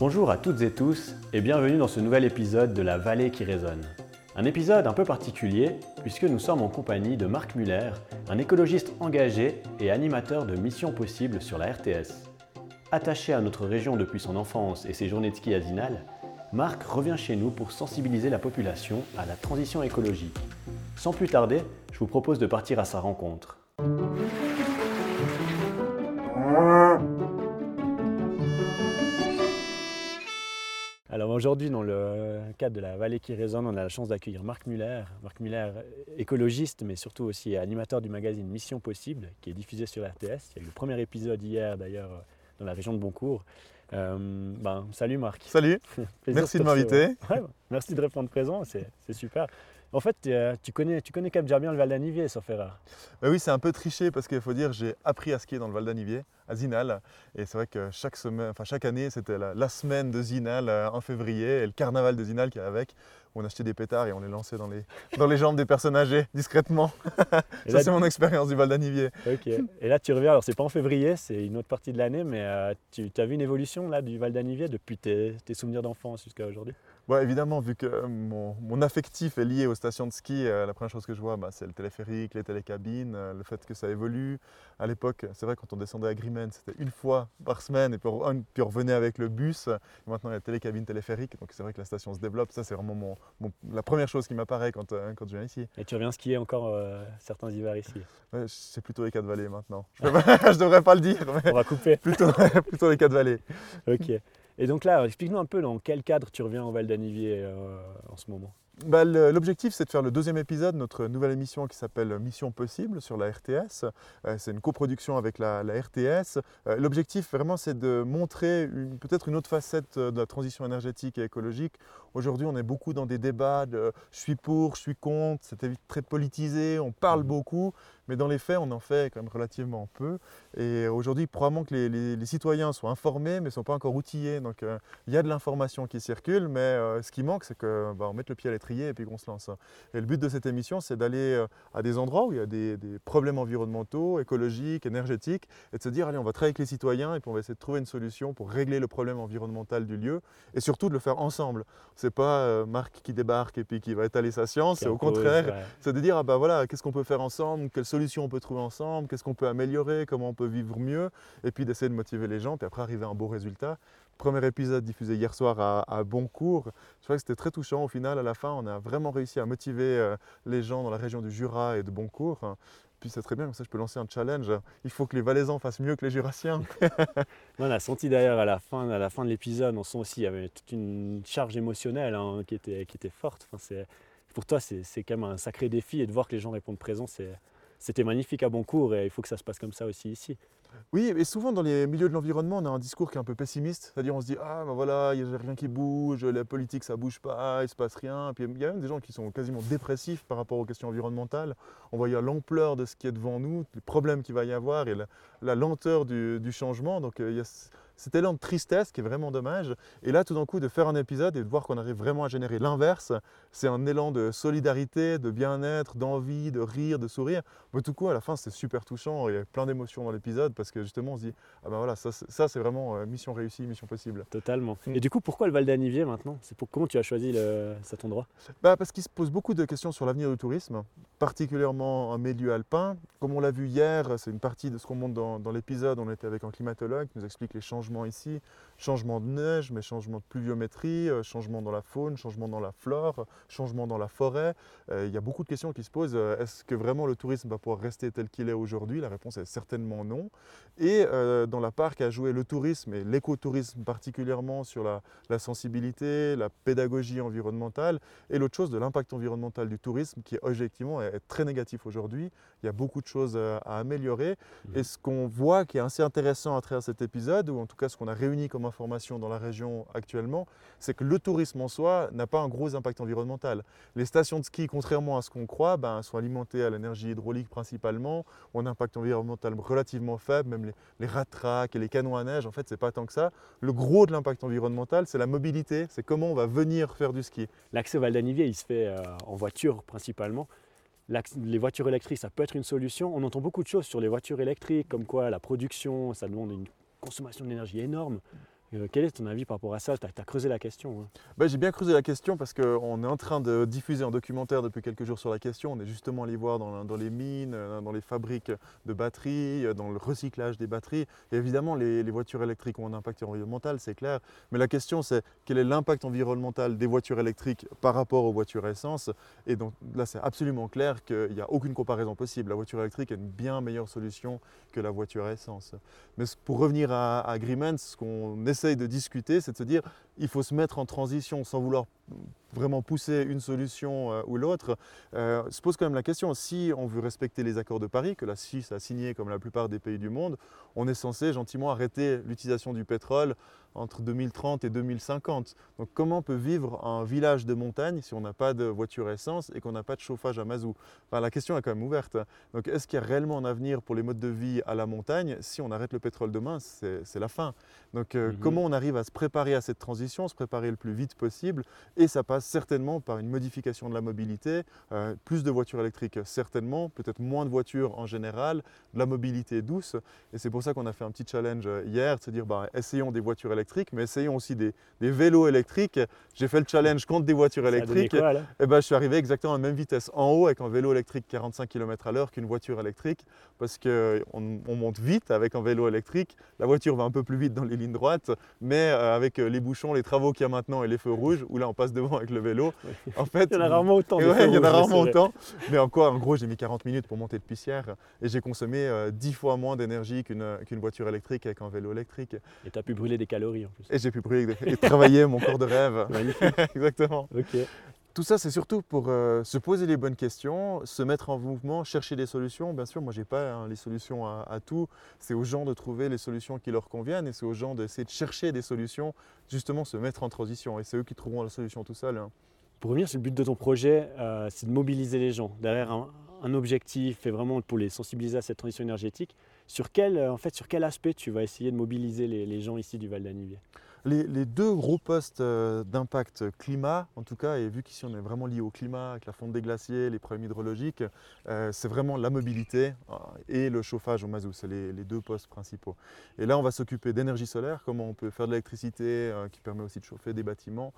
Bonjour à toutes et tous et bienvenue dans ce nouvel épisode de La Vallée qui résonne. Un épisode un peu particulier puisque nous sommes en compagnie de Marc Muller, un écologiste engagé et animateur de Mission Possible sur la RTS. Attaché à notre région depuis son enfance et ses journées de ski à Zinal, Marc revient chez nous pour sensibiliser la population à la transition écologique. Sans plus tarder, je vous propose de partir à sa rencontre. Aujourd'hui, dans le cadre de la vallée qui résonne, on a la chance d'accueillir Marc Muller. Marc Muller, écologiste, mais surtout aussi animateur du magazine Mission Possible, qui est diffusé sur RTS. Il y a eu le premier épisode hier d'ailleurs dans la région de Boncourt. Euh, ben, salut Marc. Salut, merci de, m'inviter. Ouais, merci de répondre présent, c'est super. En fait, euh, tu connais, tu connais déjà bien le Val d'Anivier, sauf erreur. Bah oui, c'est un peu triché parce qu'il faut dire j'ai appris à skier dans le Val d'Anivier, à Zinal. Et c'est vrai que chaque, semaine, enfin, chaque année, c'était la, semaine de Zinal euh, en février et le carnaval de Zinal qui est avec. Où on achetait des pétards et on les lançait dans les, dans les jambes des personnes âgées, discrètement. Ça, c'est mon expérience du Val d'Anivier. Ok. Et là, tu reviens, alors c'est pas en février, c'est une autre partie de l'année, mais euh, tu as vu une évolution là, du Val d'Anivier depuis tes, tes souvenirs d'enfance jusqu'à aujourd'hui? Évidemment, vu que mon, affectif est lié aux stations de ski, euh, la première chose que je vois, bah, c'est le téléphérique, les télécabines, euh, le fait que ça évolue. À l'époque, c'est vrai, quand on descendait à Grimmen, c'était une fois par semaine, et puis on, revenait avec le bus. maintenant, il y a télécabine téléphérique, donc c'est vrai que la station se développe. Ça, c'est vraiment la première chose qui m'apparaît quand, euh, quand je viens ici. Et tu reviens skier encore certains hivers ici? C'est plutôt les quatre vallées maintenant. Je ne devrais pas le dire. on va couper. Plutôt, plutôt les quatre vallées. Ok. Et donc là, explique-nous un peu dans quel cadre tu reviens au Val d'Anivier euh, en ce moment. Bah, l'objectif, c'est de faire le deuxième épisode, notre nouvelle émission qui s'appelle Mission Possible sur la RTS. Euh, c'est une coproduction avec la, RTS. Euh, l'objectif, vraiment, c'est de montrer peut-être une autre facette de la transition énergétique et écologique. Aujourd'hui, on est beaucoup dans des débats de je suis pour, je suis contre, c'est très politisé, on parle mmh. beaucoup. Mais dans les faits, on en fait quand même relativement peu. Et aujourd'hui, probablement que les, citoyens sont informés, mais ne sont pas encore outillés. Donc euh, il y a de l'information qui circule, mais euh, ce qui manque, c'est qu'on bah, mette le pied à l'étrier et puis qu'on se lance. Et le but de cette émission, c'est d'aller euh, à des endroits où il y a des, problèmes environnementaux, écologiques, énergétiques, et de se dire, allez, on va travailler avec les citoyens et puis on va essayer de trouver une solution pour régler le problème environnemental du lieu, et surtout de le faire ensemble. C'est pas Marc qui débarque et puis qui va étaler sa science, c'est au contraire, c'est de dire, ah bah voilà, qu'est-ce qu'on peut faire ensemble, quelle solutions on peut trouver ensemble, qu'est-ce qu'on peut améliorer, comment on peut vivre mieux, et puis d'essayer de motiver les gens, puis après arriver à un beau résultat. Premier épisode diffusé hier soir à, à Boncourt, je crois que c'était très touchant. Au final, à la fin, on a vraiment réussi à motiver euh, les gens dans la région du Jura et de Boncourt. Puis c'est très bien, comme ça je peux lancer un challenge. Il faut que les Valaisans fassent mieux que les Jurassiens. on a senti d'ailleurs à la fin, à la fin de l'épisode, on sent aussi qu'il y avait toute une charge émotionnelle hein, qui, était, qui était forte. Enfin, pour toi, c'est quand même un sacré défi et de voir que les gens répondent présents, c'est c'était magnifique à Boncourt et il faut que ça se passe comme ça aussi ici. Oui, et souvent dans les milieux de l'environnement, on a un discours qui est un peu pessimiste. C'est-à-dire on se dit Ah ben voilà, il n'y a rien qui bouge, la politique ça bouge pas, il se passe rien. Puis il y a même des gens qui sont quasiment dépressifs par rapport aux questions environnementales, en voyant l'ampleur de ce qui est devant nous, les problèmes qu'il va y avoir et la, lenteur du, changement. Euh, cet élan de tristesse qui est vraiment dommage. Et là, tout d'un coup, de faire un épisode et de voir qu'on arrive vraiment à générer l'inverse, c'est un élan de solidarité, de bien-être, d'envie, de rire, de sourire. Mais tout coup, à la fin, c'est super touchant. Il y a plein d'émotions dans l'épisode parce que justement, on se dit, ah ben voilà, ça, c'est vraiment euh, mission réussie, mission possible. Totalement. Mm. Et du coup, pourquoi le Val d'Anivier maintenant? C'est pour comment tu as choisi cet endroit? Bah, Parce qu'il se pose beaucoup de questions sur l'avenir du tourisme, particulièrement en milieu alpin. Comme on l'a vu hier, c'est une partie de ce qu'on montre dans, dans l'épisode. On était avec un climatologue qui nous explique les changements ici, changement de neige, mais changement de pluviométrie, euh, changement dans la faune, changement dans la flore, changement dans la forêt. Euh, il y a beaucoup de questions qui se posent. Euh, est-ce que vraiment le tourisme va pouvoir rester tel qu'il est aujourd'hui? La réponse est certainement non. Et dans la part qu'a joué le tourisme et l'écotourisme particulièrement sur la, sensibilité, la pédagogie environnementale, et l'autre chose de l'impact environnemental du tourisme qui objectivement est très négatif aujourd'hui. Il y a beaucoup de choses à améliorer. Mmh. Et ce qu'on voit qui est assez intéressant à travers cet épisode, ou en tout cas ce qu'on a réuni comme information dans la région actuellement, c'est que le tourisme en soi n'a pas un gros impact environnemental. Les stations de ski, contrairement à ce qu'on croit, ben, sont alimentées à l'énergie hydraulique principalement, ont un impact environnemental relativement faible, même les, les et les canons à neige, en fait, c'est pas tant que ça. Le gros de l'impact environnemental, c'est la mobilité, c'est comment on va venir faire du ski. L'accès au Val d'Anivier, il se fait euh, en voiture principalement les voitures électriques, ça peut être une solution. On entend beaucoup de choses sur les voitures électriques, comme quoi la production, ça demande une consommation d'énergie énorme. Euh, quel est ton avis par rapport à ça? Tu as, creusé la question. Ben, j'ai bien creusé la question parce qu'on est en train de diffuser un documentaire depuis quelques jours sur la question. On est justement allé voir dans, les mines, euh, dans les fabriques de batteries, euh, dans le recyclage des batteries. Et évidemment, les, voitures électriques ont un impact environnemental, c'est clair. Mais la question, c'est quel est l'impact environnemental des voitures électriques par rapport aux voitures essence? Et donc là, c'est absolument clair qu'il n'y a aucune comparaison possible. La voiture électrique est une bien meilleure solution que la voiture essence. Mais pour revenir à, à ce qu'on essaie de discuter, c'est de se dire il faut se mettre en transition sans vouloir vraiment pousser une solution euh, ou l'autre, euh, se pose quand même la question, si on veut respecter les accords de Paris, que la Suisse a signé comme la plupart des pays du monde, on est censé gentiment arrêter l'utilisation du pétrole entre 2030 et 2050. Donc comment peut vivre un village de montagne si on n'a pas de voiture essence et qu'on n'a pas de chauffage à mazout enfin, La question est quand même ouverte. Donc est-ce qu'il y a réellement un avenir pour les modes de vie à la montagne Si on arrête le pétrole demain, c'est la fin. Donc euh, mhm. comment on arrive à se préparer à cette transition, se préparer le plus vite possible Et ça passe certainement par une modification de la mobilité, euh, plus de voitures électriques certainement, peut-être moins de voitures en général, de la mobilité douce. Et c'est pour ça qu'on a fait un petit challenge euh, hier, de se dire bah, essayons des voitures électriques, mais essayons aussi des, vélos électriques. J'ai fait le challenge contre des voitures électriques. et eh ben, je suis arrivé exactement à la même vitesse en haut avec un vélo électrique 45 km à l'heure qu'une voiture électrique, parce qu'on on monte vite avec un vélo électrique. La voiture va un peu plus vite dans les lignes droites, mais euh, avec les bouchons, les travaux qu'il y a maintenant et les feux rouges, où là on passe devant avec le vélo. En fait, il y en a rarement autant. il y en a rarement autant. Mais encore, en gros, j'ai mis 40 minutes pour monter de Pissière et j'ai consommé 10 euh, fois moins d'énergie qu'une voiture électrique avec un vélo électrique. Et tu as pu brûler des calories en plus. Et j'ai pu brûler et travailler mon corps de rêve. Magnifique. Exactement. Ok. Tout ça, c'est surtout pour euh, se poser les bonnes questions, se mettre en mouvement, chercher des solutions. Bien sûr, moi, je n'ai pas hein, les solutions à, tout. C'est aux gens de trouver les solutions qui leur conviennent et c'est aux gens d'essayer de chercher des solutions, justement se mettre en transition. Et c'est eux qui trouveront la solution tout seuls. Hein. Pour revenir sur le but de ton projet, euh, c'est de mobiliser les gens derrière un, objectif et vraiment pour les sensibiliser à cette transition énergétique. Sur quel, euh, en fait, sur quel aspect tu vas essayer de mobiliser les, les gens ici du Val d'Anivier? Les, deux gros postes euh, d'impact climat, en tout cas, et vu qu'ici on est vraiment lié au climat, avec la fonte des glaciers, les problèmes hydrologiques, euh, c'est vraiment la mobilité euh, et le chauffage au mazout, c'est les, deux postes principaux. Et là, on va s'occuper d'énergie solaire, comment on peut faire de l'électricité qui permet aussi de chauffer des bâtiments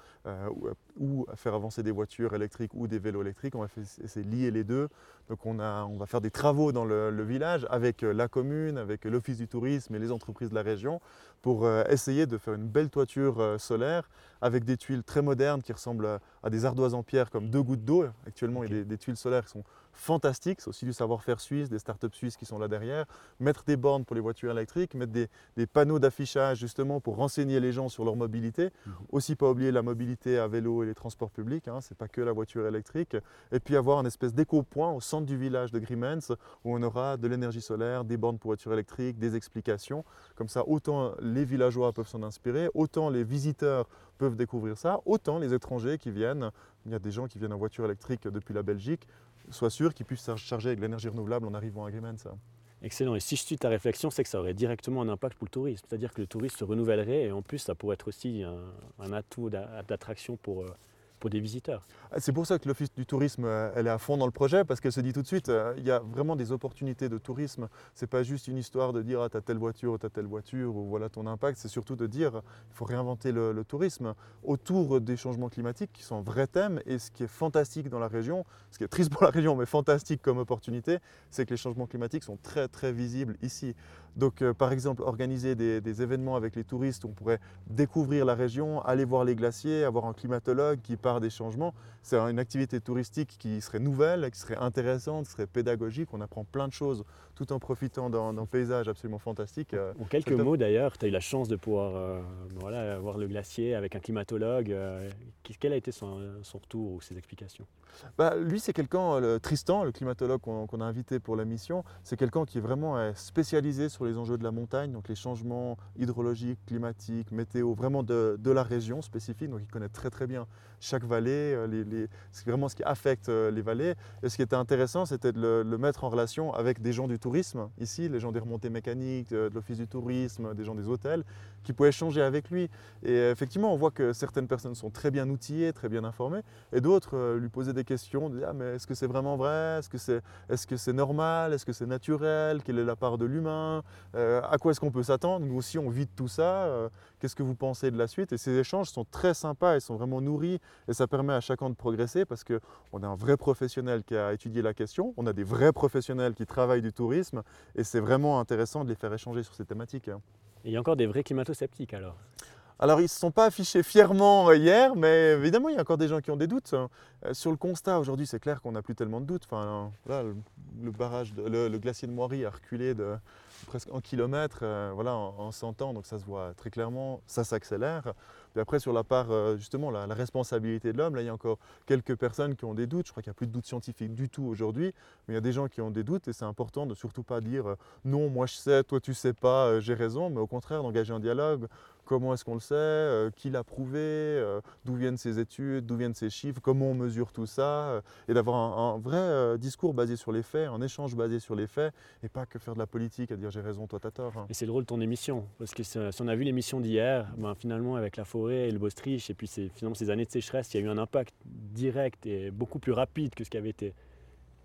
ou, faire avancer des voitures électriques ou des vélos électriques. On va essayer de lier les deux. Donc on, va faire des travaux dans le village avec la commune, avec l'office du tourisme et les entreprises de la région pour essayer de faire une belle toiture euh, solaire avec des tuiles très modernes qui ressemblent à des ardoises en pierre comme deux gouttes d'eau. Actuellement, il y a des, tuiles solaires qui sont fantastiques. C'est aussi du savoir-faire suisse, des startups suisses qui sont là derrière. Mettre des bornes pour les voitures électriques, mettre des, panneaux d'affichage justement pour renseigner les gens sur leur mobilité. Mhm. Aussi, pas oublier la mobilité à vélo et les transports publics. Hein, Ce n'est pas que la voiture électrique. Et puis avoir un espèce d'éco-point au centre du village de Grimens où on aura de l'énergie solaire, des bornes pour voitures électriques, des explications. Comme ça, autant les villageois peuvent s'en inspirer, autant les visiteurs peuvent découvrir ça, autant les étrangers qui viennent, il y a des gens qui viennent en voiture électrique depuis la Belgique, soient sûrs qu'ils puissent charger avec l'énergie renouvelable en arrivant à ça. Excellent. Et si je suis ta réflexion, c'est que ça aurait directement un impact pour le tourisme. C'est-à-dire que le tourisme se renouvellerait et en plus, ça pourrait être aussi un, un atout d'attraction pour, des visiteurs. Ah, c'est pour ça que l'Office du tourisme, euh, elle est à fond dans le projet, parce qu'elle se dit tout de suite, euh, il y a vraiment des opportunités de tourisme. Ce n'est pas juste une histoire de dire, ah, tu as telle voiture, tu as telle voiture, ou voilà ton impact. C'est surtout de dire, il faut réinventer le, tourisme autour des changements climatiques, qui sont un vrai thème. Et ce qui est fantastique dans la région, ce qui est triste pour la région, mais fantastique comme opportunité, c'est que les changements climatiques sont très, très visibles ici. Donc, euh, par exemple, organiser des, des, événements avec les touristes où on pourrait découvrir la région, aller voir les glaciers, avoir un climatologue qui parle des changements. C'est une activité touristique qui serait nouvelle, qui serait intéressante, qui serait pédagogique. On apprend plein de choses tout en profitant d'un paysage absolument fantastique. Euh, en quelques mots d'ailleurs, tu as eu la chance de pouvoir euh, voilà, voir le glacier avec un climatologue. Euh, quel a été son, retour ou ses explications? Bah, Lui, c'est quelqu'un, Tristan, le climatologue qu'on a invité pour la mission, c'est quelqu'un qui est vraiment spécialisé sur les enjeux de la montagne, donc les changements hydrologiques, climatiques, météo, vraiment de, de la région spécifique. Donc il connaît très très bien chaque vallée, c'est vraiment ce qui affecte les vallées. Et ce qui était intéressant, c'était de le, mettre en relation avec des gens du tourisme, ici, les gens des remontées mécaniques, de, l'office du tourisme, des gens des hôtels, qui pouvaient échanger avec lui. Et effectivement, on voit que certaines personnes sont très bien outillées, très bien informées, et d'autres lui posaient des questions, disaient, ah, mais est-ce que c'est vraiment vrai? Est-ce que c'est est -ce normal? Est-ce que c'est naturel? Quelle est la part de l'humain? À quoi est-ce qu'on peut s'attendre Nous aussi, on vit de tout ça. Qu'est-ce que vous pensez de la suite? Et ces échanges sont très sympas, ils sont vraiment nourris et ça permet à chacun de progresser parce qu'on a un vrai professionnel qui a étudié la question, on a des vrais professionnels qui travaillent du tourisme et c'est vraiment intéressant de les faire échanger sur ces thématiques. Hein. Et il y a encore des vrais climato-sceptiques alors alors, ils ne se sont pas affichés fièrement euh, hier, mais évidemment, il y a encore des gens qui ont des doutes. Hein. Euh, sur le constat, aujourd'hui, c'est clair qu'on n'a plus tellement de doutes. Enfin, le, barrage, le, glacier de Moiry a reculé de presque un kilomètre euh, voilà, en, 100 ans, donc ça se voit très clairement, ça s'accélère. Puis après, sur la part, justement, la, responsabilité de l'homme, là, il y a encore quelques personnes qui ont des doutes. Je crois qu'il n'y a plus de doutes scientifiques du tout aujourd'hui, mais il y a des gens qui ont des doutes et c'est important de surtout pas dire non, moi je sais, toi tu sais pas, j'ai raison, mais au contraire d'engager un dialogue comment est-ce qu'on le sait, euh, qui l'a prouvé, euh, d'où viennent ces études, d'où viennent ces chiffres, comment on mesure tout ça, euh, et d'avoir un, vrai discours basé sur les faits, un échange basé sur les faits, et pas que faire de la politique à dire j'ai raison, toi t'as tort. Hein. Et c'est le rôle de ton émission, parce que si on a vu l'émission d'hier, ben, finalement avec la forêt et le Bostrich, et puis finalement ces années de sécheresse, il y a eu un impact direct et beaucoup plus rapide que ce qui avait été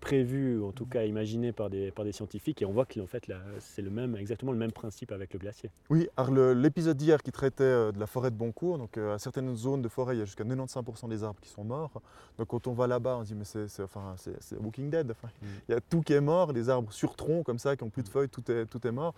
prévu, en tout cas imaginé par des, par des scientifiques, et on voit qu'en fait c'est le même, exactement le même principe avec le glacier. Oui, alors l'épisode d'hier qui traitait euh, de la forêt de Boncourt, donc euh, à certaines zones de forêt, il y a jusqu'à 95% des arbres qui sont morts. Donc quand on va là-bas, on se dit mais c'est enfin, Walking Dead, mm. il y a tout qui est mort, les arbres sur tronc comme ça, qui n'ont plus de feuilles, tout est, tout est mort.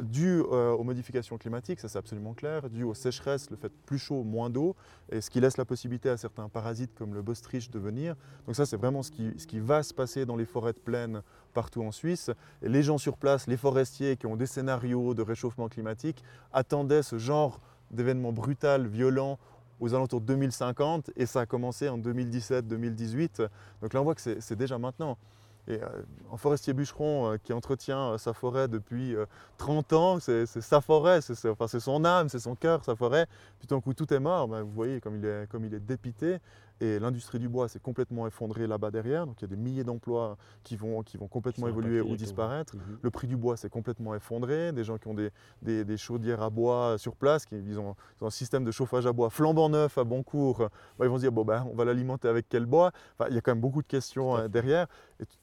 Dû euh, aux modifications climatiques, ça c'est absolument clair, dû aux sécheresses, le fait plus chaud, moins d'eau, et ce qui laisse la possibilité à certains parasites comme le bostrich de venir. Donc ça c'est vraiment ce qui, va se passer dans les forêts de plaine partout en Suisse. Et les gens sur place, les forestiers qui ont des scénarios de réchauffement climatique, attendaient ce genre d'événement brutal, violent aux alentours de 2050 et ça a commencé en 2017-2018. Donc là on voit que c'est déjà maintenant. Et euh, un forestier bûcheron euh, qui entretient euh, sa forêt depuis 30 ans, c'est sa forêt, c'est son âme, c'est son cœur, sa forêt. Puis tout d'un coup tout est mort, ben, vous voyez comme il est, comme il est dépité. Et l'industrie du bois s'est complètement effondrée là-bas derrière. Donc il y a des milliers d'emplois qui vont, qui vont complètement évoluer ou disparaître. Mhm. Le prix du bois s'est complètement effondré. Des gens qui ont des, des, chaudières à bois sur place, qui ils ont, un système de chauffage à bois flambant neuf à bon cours, bah, ils vont se dire bon, ben, on va l'alimenter avec quel bois? Enfin, Il y a quand même beaucoup de questions euh, derrière.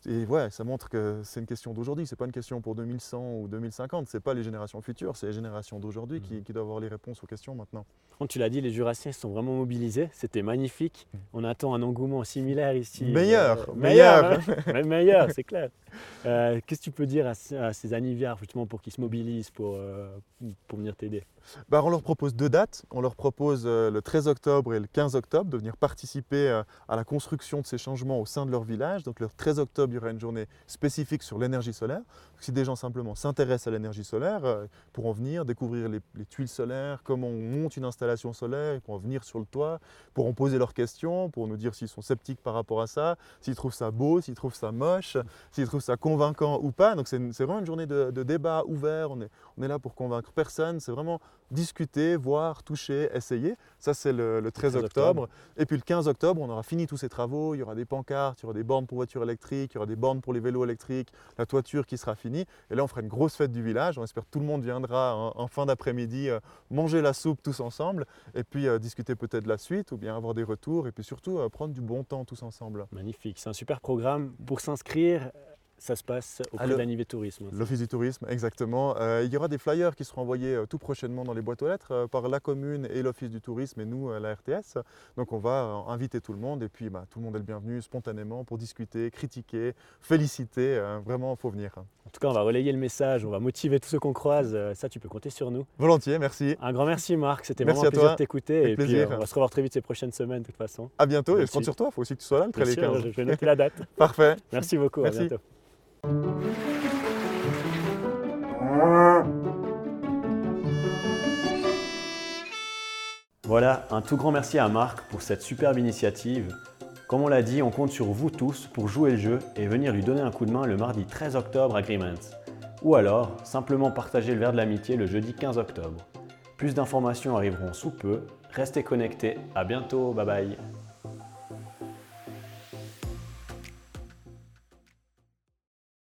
Et, ouais, ça montre que c'est une question d'aujourd'hui. Ce n'est pas une question pour 2100 ou 2050. Ce n'est pas les générations futures, c'est les générations d'aujourd'hui qui, mhm. qui, doivent avoir les réponses aux questions maintenant. Quand tu l'as dit, les Jurassiens sont vraiment mobilisés. C'était magnifique. Mhm. On attend un engouement similaire ici. Meilleur, euh, meilleur. Meilleur, meilleur c'est clair. Euh, qu'est-ce que tu peux dire à, ces anniversaires justement pour qu'ils se mobilisent pour, euh, pour venir t'aider? Bah, On leur propose deux dates. On leur propose le 13 octobre et le 15 octobre de venir participer à la construction de ces changements au sein de leur village. Donc le 13 octobre, il y aura une journée spécifique sur l'énergie solaire. Si des gens simplement s'intéressent à l'énergie solaire, ils pourront venir découvrir les, les, tuiles solaires, comment on monte une installation solaire, ils pourront venir sur le toit, pourront poser leurs questions, pour nous dire s'ils sont sceptiques par rapport à ça, s'ils trouvent ça beau, s'ils trouvent ça moche, s'ils trouvent ça convaincant ou pas. Donc c'est vraiment une journée de, débat ouvert, on est, on est là pour convaincre personne, c'est vraiment discuter, voir, toucher, essayer. Ça c'est le, 13, octobre. Et puis le 15 octobre, on aura fini tous ces travaux, il y aura des pancartes, il y aura des bornes pour voitures électriques, il y aura des bornes pour les vélos électriques, la toiture qui sera finie. Et là on fera une grosse fête du village, on espère que tout le monde viendra en, fin d'après-midi euh, manger la soupe tous ensemble et puis euh, discuter peut-être de la suite ou bien avoir des retours et puis surtout euh, prendre du bon temps tous ensemble. Magnifique, c'est un super programme. Pour s'inscrire, ça se passe auprès de l'Anivé Tourisme. L'Office du Tourisme, exactement. Euh, il y aura des flyers qui seront envoyés euh, tout prochainement dans les boîtes aux lettres euh, par la commune et l'Office du Tourisme et nous, la RTS. Donc on va inviter tout le monde et puis bah, tout le monde est le bienvenu spontanément pour discuter, critiquer, féliciter. vraiment, il faut venir. En tout cas, on va relayer le message, on va motiver tous ceux qu'on croise. Ça, tu peux compter sur nous. Volontiers, merci. Un grand merci Marc, c'était vraiment un plaisir de t'écouter. Et puis on va se revoir très vite ces prochaines semaines de toute façon. À bientôt et je compte sur toi, il faut aussi que tu sois là le 13 Je vais noter la date. Parfait. Merci beaucoup, merci. à bientôt. Voilà, un tout grand merci à Marc pour cette superbe initiative. Comme on l'a dit, on compte sur vous tous pour jouer le jeu et venir lui donner un coup de main le mardi 13 octobre à Agreements. Ou alors, simplement partager le verre de l'amitié le jeudi 15 octobre. Plus d'informations arriveront sous peu. Restez connectés, à bientôt, bye bye